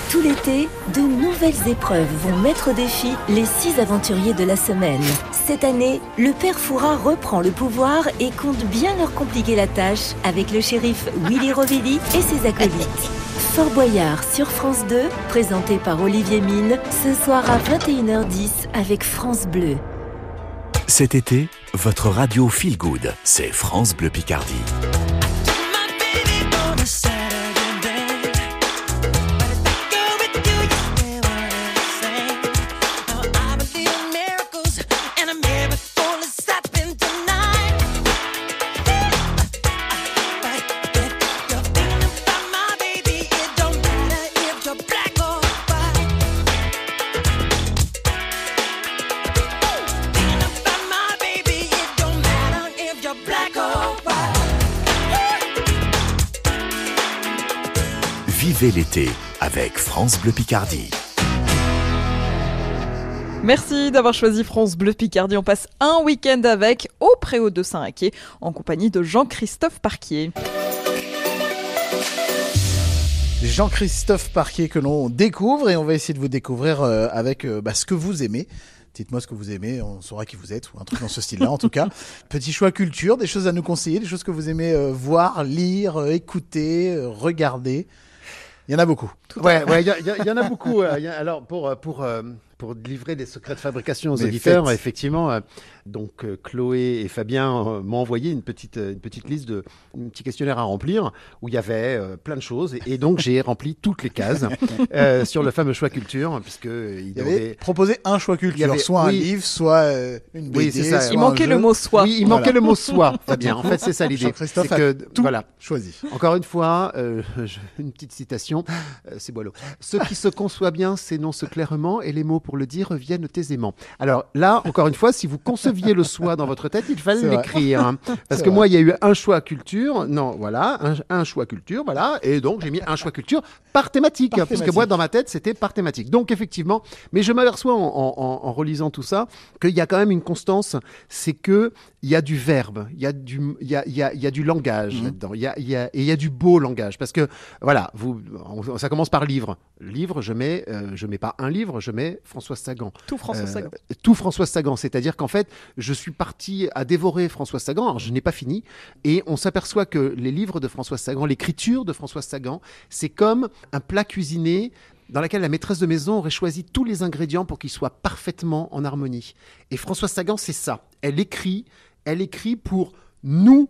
Tout l'été, de nouvelles épreuves vont mettre au défi les six aventuriers de la semaine. Cette année, le père Fouras reprend le pouvoir et compte bien leur compliquer la tâche avec le shérif Willy Rovelli et ses acolytes. Fort Boyard sur France 2, présenté par Olivier Mine, ce soir à 21h10 avec France Bleu. Cet été, votre radio Feel Good, c'est France Bleu Picardie. Vivez l'été avec France Bleu Picardie. Merci d'avoir choisi France Bleu Picardie. On passe un week-end avec au Préau de Saint-Raquier en compagnie de Jean-Christophe Parquier. Jean-Christophe Parquier que l'on découvre et on va essayer de vous découvrir euh, avec euh, bah, ce que vous aimez. Dites-moi ce que vous aimez, on saura qui vous êtes, ou un truc dans ce style-là en tout cas. Petit choix culture, des choses à nous conseiller, des choses que vous aimez euh, voir, lire, écouter, regarder. Il y en a beaucoup. Ouais, ouais, il y, il y il y en a beaucoup. euh, y a- alors, pour, euh, pour, euh, pour livrer des secrets de fabrication aux Mais auditeurs, faites. effectivement, euh, donc euh, Chloé et Fabien euh, m'ont envoyé une petite, une petite liste de un petit questionnaire à remplir où il y avait plein de choses. Et, et donc, j'ai rempli toutes les cases euh, sur le fameux choix culture, puisque il Il y avait proposé un choix culture, Il y avait- soit un oui. livre, soit une BD. Oui, c'est ça. soit Il un manquait le mot soit. Oui, il Voilà. manquait le mot soit, Fabien. En fait, c'est ça l'idée. A que, tout voilà. choisi. Encore une fois, euh, je- une petite citation, euh, c'est Boileau. Ce qui se conçoit bien s'énonce clairement et les mots pour le dire viennent aisément. Alors là, encore une fois, si vous conceviez le soi dans votre tête, il fallait l'écrire. hein. Parce que vrai. moi, il y a eu un choix culture, non, voilà, un, un choix culture, voilà, et donc j'ai mis un choix culture par thématique, Par parce que moi, dans ma tête, c'était par thématique. Donc effectivement, mais je m'aperçois en, en- en- en relisant tout ça qu'il y a quand même une constance, c'est que il y a du verbe, il y a du, il y a, il y a- y a du langage Mhm. là-dedans, il y a, il y a- et il y a du beau langage, parce que voilà, vous, ça commence par livre. Livre, je mets, euh, je mets pas un livre, je mets Françoise Sagan. Tout François Euh, Sagan. Tout Françoise Sagan, c'est-à-dire qu'en fait, je suis parti à dévorer Françoise Sagan, alors je n'ai pas fini, et on s'aperçoit que les livres de Françoise Sagan, l'écriture de Françoise Sagan, c'est comme un plat cuisiné dans lequel la maîtresse de maison aurait choisi tous les ingrédients pour qu'ils soient parfaitement en harmonie. Et Françoise Sagan, c'est ça. Elle écrit, elle écrit pour nous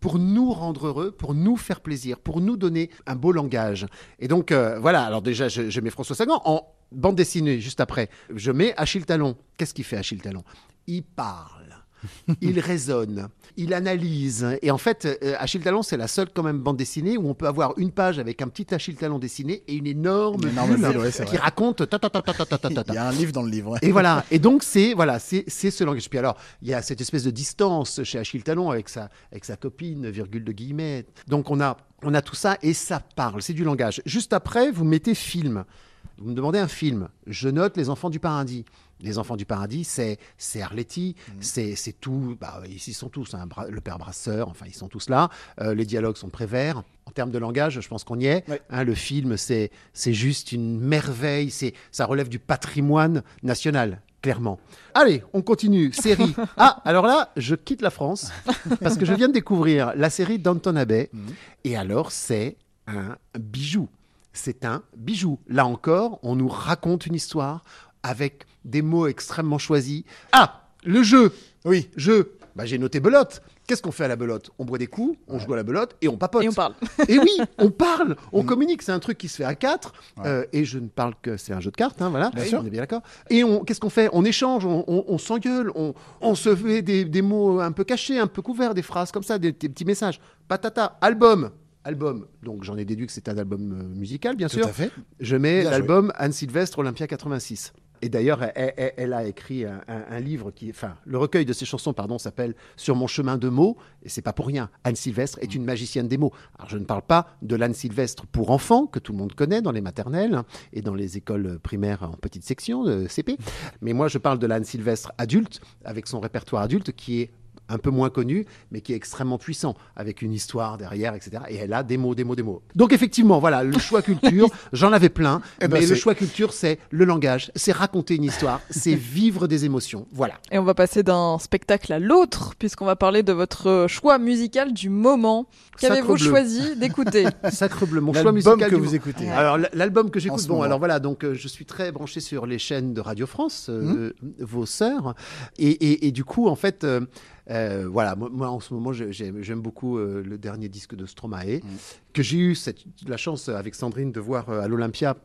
pour nous rendre heureux, pour nous faire plaisir, pour nous donner un beau langage. Et donc, euh, voilà, alors déjà, mets François Sagan en bande dessinée juste après. Je mets Achille Talon. Qu'est-ce qu'il fait Achille Talon? Il parle. il raisonne, il analyse. Et en fait, euh, Achille Talon, c'est la seule quand même bande dessinée où on peut avoir une page avec un petit Achille Talon dessiné et une énorme, une énorme bulle ouais, qui vrai. raconte. Ta, ta, ta, il y a un livre dans le livre. Et voilà. Et donc c'est voilà, c'est ce langage. Puis alors, il y a cette espèce de distance chez Achille Talon avec sa avec sa copine, virgule de guillemets. Donc on a on a tout ça et ça parle. C'est du langage. Juste après, vous mettez film. Vous me demandez un film. Je note Les Enfants du Paradis. Les Enfants du Paradis, c'est c'est Arletty, c'est c'est tout. Bah, ils sont tous. hein, le père Brasseur, enfin, ils sont tous là. Euh, les dialogues sont prévert. En termes de langage, je pense qu'on y est. Hein, le film, c'est juste une merveille. C'est ça relève du patrimoine national. Clairement. Allez, on continue. Série. Ah, alors là, je quitte la France parce que je viens de découvrir la série Downton Abbey. Et alors, c'est un bijou. C'est un bijou. Là encore, on nous raconte une histoire avec des mots extrêmement choisis. Ah, le jeu. Oui. Jeu. Bah, j'ai noté belote. Qu'est-ce qu'on fait à la belote? On boit des coups, on joue à la belote et on papote. Et on parle. Et oui, on parle, on communique. C'est un truc qui se fait à quatre. Euh, et je ne parle que c'est un jeu de cartes, hein, voilà. Bien sûr. On est bien d'accord. Et on, qu'est-ce qu'on fait? On échange, on, on- on s'engueule, on, on se fait des, des mots un peu cachés, un peu couverts, des phrases comme ça, des, des petits messages. Patata, album. Album, donc j'en ai déduit que c'est un album euh, musical, bien Tout sûr. à fait. Je mets l'album Anne Sylvestre Olympia 86. Et d'ailleurs, elle, elle- elle a écrit un, un- un livre qui, enfin, le recueil de ses chansons, pardon, s'appelle Sur mon chemin de mots. Et c'est pas pour rien. Anne Sylvestre est une magicienne des mots. Alors, je ne parle pas de l'Anne Sylvestre pour enfants que tout le monde connaît dans les maternelles hein, et dans les écoles primaires en petite section de CP. Mais moi, je parle de l'Anne Sylvestre adulte avec son répertoire adulte qui est un peu moins connu, mais qui est extrêmement puissant, avec une histoire derrière, etc. Et elle a des mots, des mots, des mots. Donc effectivement, voilà, le choix culture, j'en avais plein, Eh ben, mais le choix culture, c'est le langage, c'est raconter une histoire, c'est vivre des émotions. Voilà. Et on va passer d'un spectacle à l'autre, puisqu'on va parler de votre choix musical du moment. Qu'avez-vous choisi d'écouter Sacre bleu, mon choix L'album musical. que du vous moment. écoutez. Alors, l'album que j'écoute, bon, moment. alors voilà, donc euh, je suis très branché sur les chaînes de Radio France, euh, vos sœurs. Et, et- et du coup, en fait, euh, euh, voilà, moi, en ce moment, j'aime beaucoup euh, le dernier disque de Stromae, que j'ai eu cette, la chance euh, avec Sandrine de voir à l'Olympia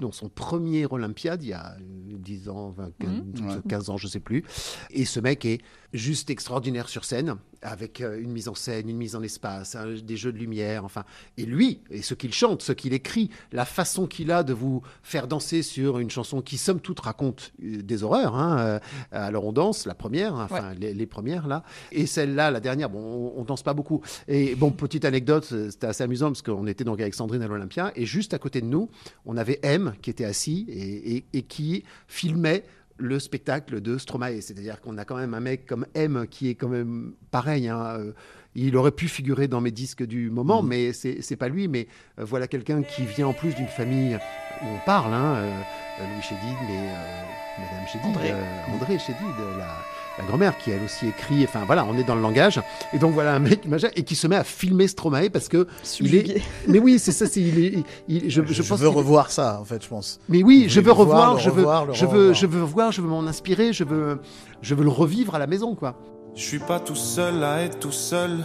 dans son premier Olympiade, il y a euh, 10 ans, 20, 15, 15 ans, je sais plus. Et ce mec est juste extraordinaire sur scène, avec euh, une mise en scène, une mise en espace, des jeux de lumière, enfin. Et lui, et ce qu'il chante, ce qu'il écrit, la façon qu'il a de vous faire danser sur une chanson qui, somme toute, raconte euh, des horreurs. hein, euh, alors on danse, la première, hein, enfin les, les premières là, et celle-là, la dernière, bon, on, on danse pas beaucoup. Et bon, petite anecdote, c'était assez amusant parce qu'on était donc avec Sandrine à l'Olympia, et juste à côté de nous, on avait M qui était assis et, et- et qui filmait le spectacle de Stromae. C'est-à-dire qu'on a quand même un mec comme M qui est quand même pareil. hein, euh, il aurait pu figurer dans mes disques du moment, mais c'est pas lui. Mais euh, voilà quelqu'un qui vient en plus d'une famille où on parle, hein, euh, Louis Chédid, mais euh, Madame Chédid, André. euh, André Chédid, euh, la, la grand-mère qui elle aussi écrit. Enfin voilà, on est dans le langage. Et donc voilà un mec et qui se met à filmer Stromae parce que il est. Mais oui, c'est ça. C'est il est. il- je, Je, je pense veux revoir ça, en fait, je pense. mais oui, je veux revoir, je veux, revoir, je veux, je veux voir, je veux m'en inspirer, je veux, je veux le revivre à la maison, quoi. Je suis pas tout seul à être tout seul.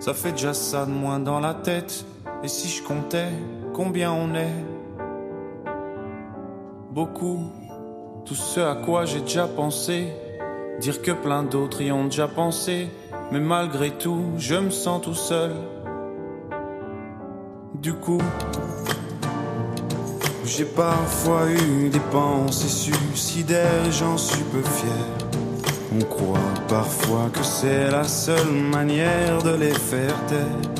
Ça fait déjà ça de moins dans la tête. Et si je comptais combien on est? Beaucoup. Tout ce à quoi j'ai déjà pensé. Dire que plein d'autres y ont déjà pensé. Mais malgré tout, je me sens tout seul. Du coup, j'ai parfois eu des pensées suicidaires j'en suis peu fier. On croit parfois que c'est la seule manière de les faire taire.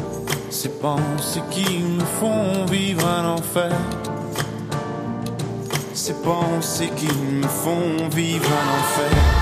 Ces pensées qui me font vivre un enfer. Ces pensées qui me font vivre un enfer.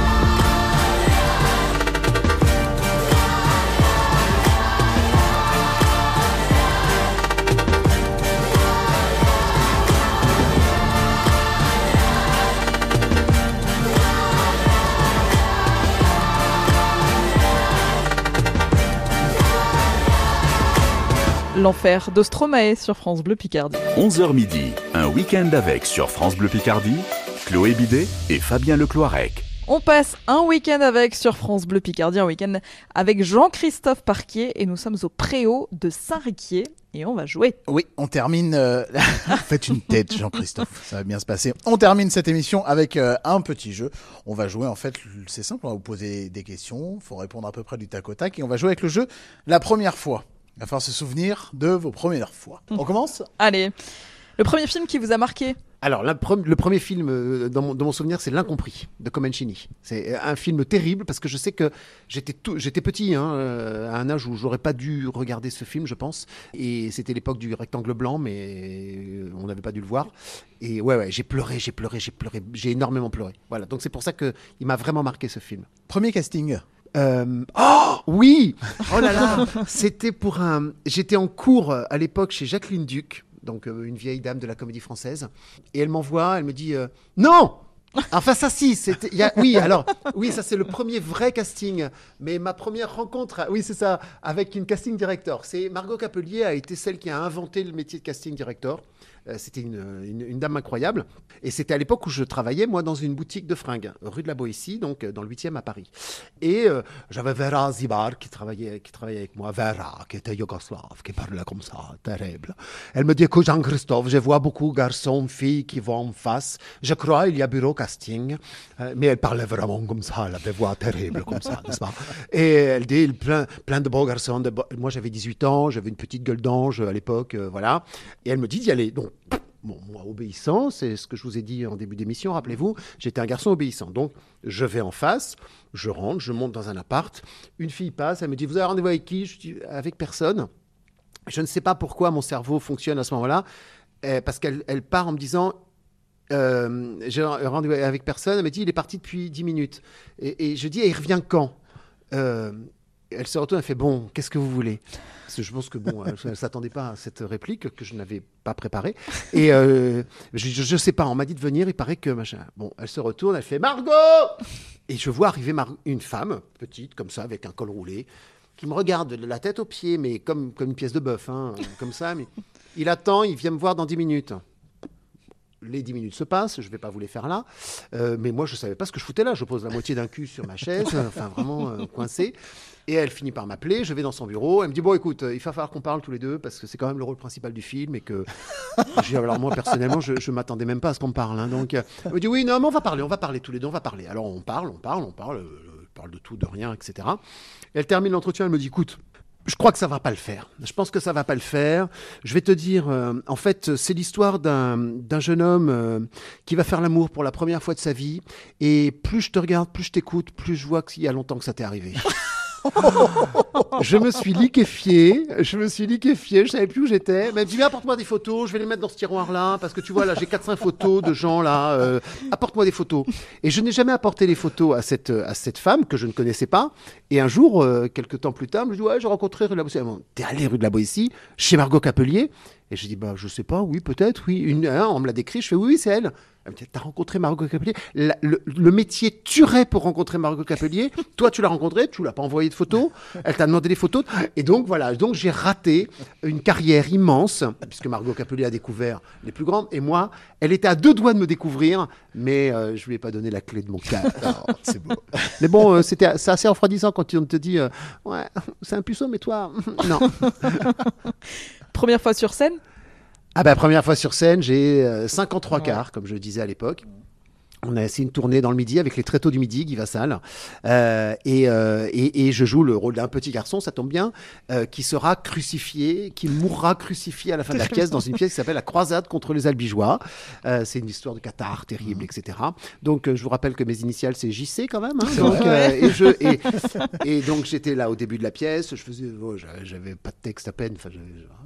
L'enfer de Stromae sur France Bleu Picardie. 11h midi, un week-end avec sur France Bleu Picardie, Chloé Bidet et Fabien Lecloirec. On passe un week-end avec sur France Bleu Picardie, un week-end avec Jean-Christophe Parquier et nous sommes au Préau de Saint-Riquier et on va jouer. Oui, on termine. euh, Faites une tête, Jean-Christophe, ça va bien se passer. On termine cette émission avec euh, un petit jeu. On va jouer, en fait, c'est simple, on va vous poser des questions, il faut répondre à peu près du tac au tac, et on va jouer avec le jeu la première fois. Il va falloir se souvenir de vos premières fois. On commence Allez, le premier film qui vous a marqué Alors, la pre- le premier film euh, dans mon, dans mon souvenir, c'est L'Incompris de Comencini. C'est euh, un film terrible parce que je sais que j'étais tout- j'étais petit, hein, euh, à un âge où j'aurais pas dû regarder ce film, je pense. Et c'était l'époque du rectangle blanc, mais euh, on n'avait pas dû le voir. Et ouais, ouais, j'ai pleuré, j'ai pleuré, j'ai pleuré, j'ai énormément pleuré. Voilà, donc c'est pour ça que il m'a vraiment marqué ce film. Premier casting Euh, oh oui Oh là là C'était pour un. J'étais en cours euh, à l'époque chez Jacqueline Duc, donc euh, une vieille dame de la comédie française, et elle m'envoie, elle me dit non. Enfin ça si, c'était oui alors oui ça c'est le premier vrai casting, mais ma première rencontre oui c'est ça avec une casting director. C'est Margot Capelier a été celle qui a inventé le métier de casting director. Euh, C'était une, une- une dame incroyable. Et c'était à l'époque où je travaillais, moi, dans une boutique de fringues, rue de la Boétie, donc euh, dans le 8e à Paris. Et euh, j'avais Vera Zibar qui travaillait, qui travaillait avec moi. Vera, qui était yougoslave, qui parlait comme ça, terrible. Elle me dit Écoute, Jean-Christophe, je vois beaucoup garçons, filles qui vont en face. Je crois il y a bureau casting. Euh, mais elle parlait vraiment comme ça, elle avait des voix terribles comme ça, n'est-ce pas? Et elle dit plein, plein de beaux garçons. de beaux- Moi, j'avais 18 ans, j'avais une petite gueule d'ange à l'époque, euh, voilà. Et elle me dit d'y aller. Donc, Bon, moi, obéissant, c'est ce que je vous ai dit en début d'émission, rappelez-vous, j'étais un garçon obéissant. Donc, je vais en face, je rentre, je monte dans un appart, une fille passe, elle me dit, vous avez rendez-vous avec qui? Je dis, avec personne. Je ne sais pas pourquoi mon cerveau fonctionne à ce moment-là, euh, parce qu'elle elle part en me disant, euh, j'ai rendez-vous avec personne, elle me dit, il est parti depuis 10 minutes. Et, et je dis, et il revient quand? Euh, Elle se retourne, elle fait, bon, qu'est-ce que vous voulez? Je pense que, bon, elle ne s'attendait pas à cette réplique que je n'avais pas préparée. Et euh, je ne sais pas, on m'a dit de venir, il paraît que. Bon, elle se retourne, elle fait, Margot Et je vois arriver une femme, petite, comme ça, avec un col roulé, qui me regarde de la tête aux pieds, mais comme, comme une pièce de bœuf, hein, comme ça. Il attend, il vient me voir dans 10 minutes. Les 10 minutes se passent, je ne vais pas vous les faire là. Euh, mais moi, je ne savais pas ce que je foutais là. Je pose la moitié d'un cul sur ma chaise, euh, enfin vraiment euh, coincé. Et elle finit par m'appeler, je vais dans son bureau. Elle me dit Bon, écoute, euh, il va falloir qu'on parle tous les deux parce que c'est quand même le rôle principal du film et que. Alors, moi, personnellement, je ne m'attendais même pas à ce qu'on me parle. hein. donc, euh, elle me dit Oui, non, mais on va parler, on va parler tous les deux, on va parler. Alors, on parle, on parle, on parle, euh, on parle de tout, de rien, etc. Et elle termine l'entretien, elle me dit Écoute, je crois que ça va pas le faire. Je pense que ça va pas le faire. Je vais te dire, euh, en fait, c'est l'histoire d'un d'un jeune homme euh, qui va faire l'amour pour la première fois de sa vie. Et plus je te regarde, plus je t'écoute, plus je vois qu'il y a longtemps que ça t'est arrivé. je me suis liquéfié, je me suis liquéfié, je savais plus où j'étais. Elle me dit, apporte-moi des photos, je vais les mettre dans ce tiroir-là, parce que tu vois, là, j'ai 4-5 photos de gens là, euh, apporte-moi des photos. Et je n'ai jamais apporté les photos à cette, à cette femme que je ne connaissais pas. Et un jour, euh, quelques temps plus tard, je me dis, ouais, j'ai rencontré rue de la Boétie. T'es allé rue de la Boétie, chez Margot Capelier? Et je dis, bah, je sais pas, oui, peut-être, oui. Une, on me l'a décrit, je fais, oui, oui, c'est elle. Elle me dit, t'as rencontré Margot Capelier La- le, le métier tuerait pour rencontrer Margot Capelier. Toi, tu l'as rencontrée, tu l'as pas envoyé de photos. Elle t'a demandé des photos. Et donc, voilà. Donc, j'ai raté une carrière immense, puisque Margot Capelier a découvert les plus grandes. Et moi, elle était à deux doigts de me découvrir, mais euh, je lui ai pas donné la clé de mon cœur. Oh, c'est beau. Mais bon, euh, c'était, c'est assez refroidissant quand on te dit, euh, ouais, c'est un puceau, mais toi, non. Première fois sur scène? Ah bah première fois sur scène, j'ai euh, 5 ans 3 quarts, comme je le disais à l'époque. On a essayé une tournée dans le midi avec les tréteaux du midi, Guy Vassal. Euh, et, euh, et, et je joue le rôle d'un petit garçon, ça tombe bien, euh, qui sera crucifié, qui mourra crucifié à la fin de la pièce dans une pièce qui s'appelle La croisade contre les albigeois. Euh, c'est une histoire de cathare terrible, etc. Donc euh, je vous rappelle que mes initiales, c'est JC quand même. hein. donc, euh, et, je, et, donc j'étais là au début de la pièce, je faisais, oh, j'avais- pas de texte à peine. Enfin,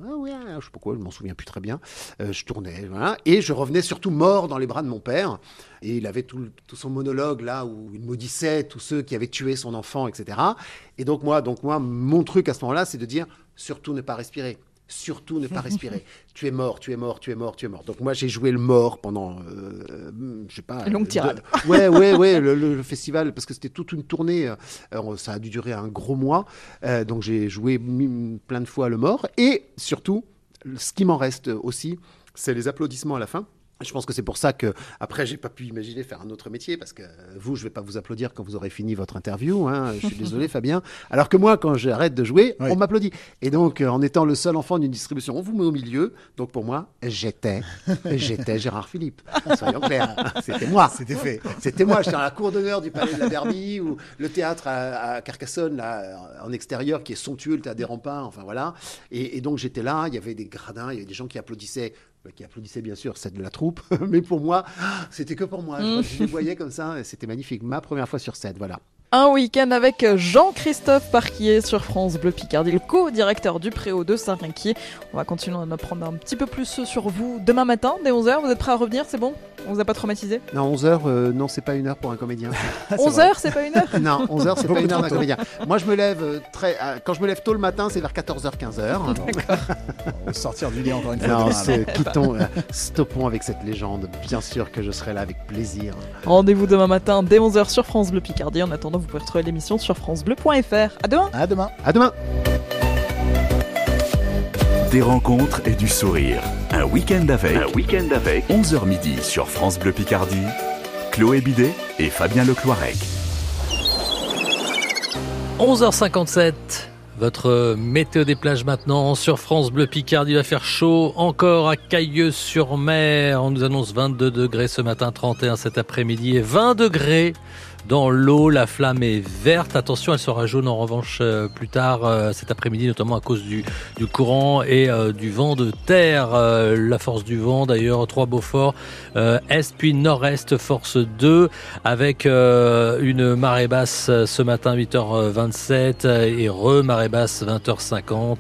ah ouais, je sais pas pourquoi, je m'en souviens plus très bien. Euh, je tournais, voilà, et je revenais surtout mort dans les bras de mon père. Et il avait tout, le- tout son monologue là où il maudissait tous ceux qui avaient tué son enfant, etc. Et donc moi, donc moi, mon truc à ce moment-là, c'est de dire surtout ne pas respirer. Surtout ne pas respirer. tu es mort, tu es mort, tu es mort, tu es mort. Donc moi j'ai joué le mort pendant, euh, je sais pas. Longue euh, tirade. deux- Ouais, ouais, ouais, le, festival parce que c'était toute une tournée. euh, ça a dû durer un gros mois. Euh, donc j'ai joué plein de fois le mort et surtout, ce qui m'en reste aussi, c'est les applaudissements à la fin. Je pense que c'est pour ça que après j'ai pas pu imaginer faire un autre métier parce que vous je vais pas vous applaudir quand vous aurez fini votre interview hein, je suis désolé Fabien. Alors que moi quand j'arrête de jouer on m'applaudit. Et donc euh, en étant le seul enfant d'une distribution on vous met au milieu. Donc pour moi j'étais j'étais Gérard Philippe. Soyons clairs. C'était moi. C'était fait. c'était moi. J'étais dans la cour d'honneur du palais de la Derby ou le théâtre à, à Carcassonne là en extérieur qui est somptueux le théâtre des remparts enfin voilà. Et, et donc j'étais là. Il y avait des gradins il y avait des gens qui applaudissaient qui applaudissaient bien sûr, c'est de la troupe, mais pour moi, c'était que pour moi. Je, Mm. je les voyais comme ça, c'était magnifique. Ma première fois sur scène, voilà. Un week-end avec Jean-Christophe Parquier sur France Bleu Picardie, le co-directeur du Préau de Saint-Rinquier. On va continuer à en apprendre un petit peu plus sur vous demain matin, dès 11h. Vous êtes prêts à revenir C'est bon? On vous a pas traumatisé? Non, 11h, non, c'est pas une heure pour un comédien. 11h, c'est pas une heure? Non, 11h, c'est pas Beaucoup une heure d'un comédien. Moi, je me lève euh, très. euh, quand je me lève tôt le matin, c'est vers 14h, 15h. On va sortir du lit encore une fois. Non, quittons, euh, stoppons avec cette légende. Bien sûr que je serai là avec plaisir. Rendez-vous demain matin dès 11h sur France Bleu Picardie. En attendant, vous pouvez retrouver l'émission sur francebleu.fr. À demain À demain À demain Des rencontres et du sourire. Un week-end avec. Un week-end avec 11h midi sur France Bleu Picardie. Chloé Bidet et Fabien Lecloirec. 11h57. Votre météo des plages maintenant sur France Bleu Picardie Il va faire chaud encore à Cailleux-sur-Mer. On nous annonce 22 degrés ce matin, 31 cet après-midi et 20 degrés dans l'eau. La flamme est verte. Attention, elle sera jaune en revanche euh, plus tard euh, cet après-midi, notamment à cause du, du courant et euh, du vent de terre. La force du vent d'ailleurs, 3 Beaufort, est puis nord-est, force 2 avec une marée basse ce matin 8h27 et re-marée basse 20h50.